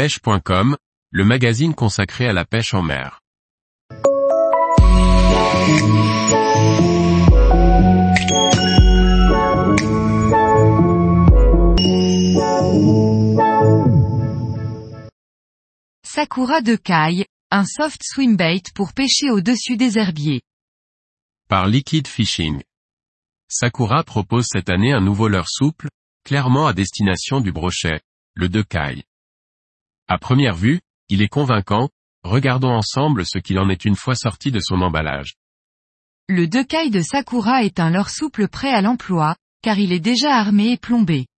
pêche.com, le magazine consacré à la pêche en mer. Sakura de Kai, un soft swimbait pour pêcher au-dessus des herbiers. Par Liquid Fishing. Sakura propose cette année un nouveau leurre souple, clairement à destination du brochet, le de Kai. À première vue, il est convaincant, regardons ensemble ce qu'il en est une fois sorti de son emballage. Le Dekai de Sakura est un leurre souple prêt à l'emploi, car il est déjà armé et plombé.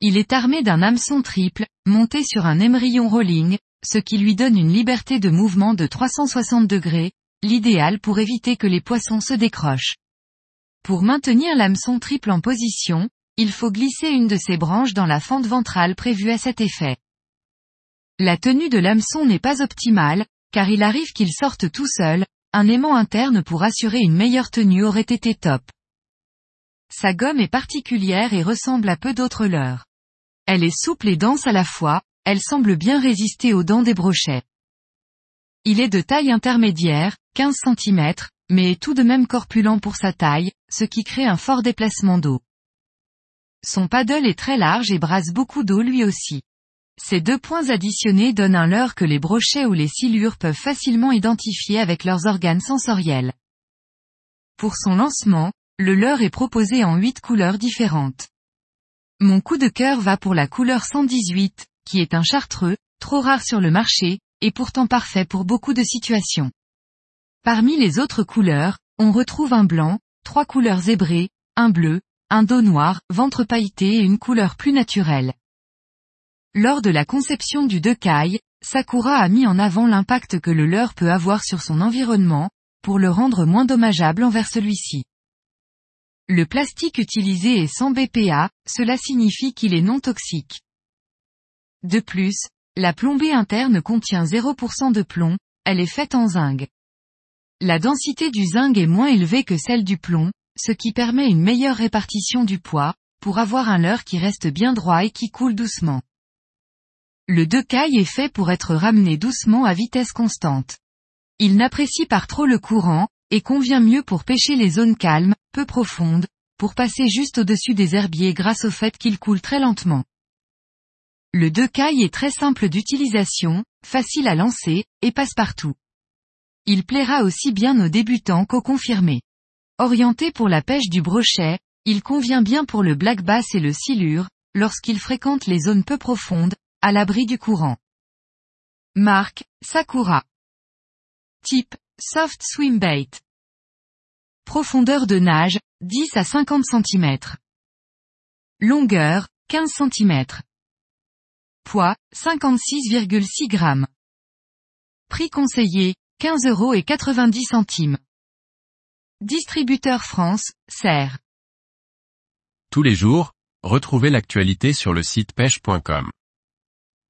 Il est armé d'un hameçon triple, monté sur un émerillon rolling, ce qui lui donne une liberté de mouvement de 360 degrés, l'idéal pour éviter que les poissons se décrochent. Pour maintenir l'hameçon triple en position, il faut glisser une de ses branches dans la fente ventrale prévue à cet effet. La tenue de l'hameçon n'est pas optimale, car il arrive qu'il sorte tout seul, un aimant interne pour assurer une meilleure tenue aurait été top. Sa gomme est particulière et ressemble à peu d'autres leurres. Elle est souple et dense à la fois, elle semble bien résister aux dents des brochets. Il est de taille intermédiaire, 15 cm, mais est tout de même corpulent pour sa taille, ce qui crée un fort déplacement d'eau. Son paddle est très large et brasse beaucoup d'eau lui aussi. Ces deux points additionnés donnent un leurre que les brochets ou les silures peuvent facilement identifier avec leurs organes sensoriels. Pour son lancement, le leurre est proposé en huit couleurs différentes. Mon coup de cœur va pour la couleur 118, qui est un chartreux, trop rare sur le marché, et pourtant parfait pour beaucoup de situations. Parmi les autres couleurs, on retrouve un blanc, trois couleurs zébrées, un bleu, un dos noir, ventre pailleté et une couleur plus naturelle. Lors de la conception du Dekai, Sakura a mis en avant l'impact que le leurre peut avoir sur son environnement, pour le rendre moins dommageable envers celui-ci. Le plastique utilisé est sans BPA, cela signifie qu'il est non toxique. De plus, la plombée interne contient 0% de plomb, elle est faite en zinc. La densité du zinc est moins élevée que celle du plomb, ce qui permet une meilleure répartition du poids, pour avoir un leurre qui reste bien droit et qui coule doucement. Le decaille est fait pour être ramené doucement à vitesse constante. Il n'apprécie pas trop le courant, et convient mieux pour pêcher les zones calmes, peu profondes, pour passer juste au-dessus des herbiers grâce au fait qu'il coule très lentement. Le decaille est très simple d'utilisation, facile à lancer, et passe partout. Il plaira aussi bien aux débutants qu'aux confirmés. Orienté pour la pêche du brochet, il convient bien pour le black bass et le silure, lorsqu'il fréquente les zones peu profondes, à l'abri du courant. Marque, Sakura. Type, soft swim bait. Profondeur de nage, 10 à 50 cm. Longueur, 15 cm. Poids, 56,6 g. Prix conseillé, 15 euros et 90 centimes. Distributeur France, Serre. Tous les jours, retrouvez l'actualité sur le site pêche.com.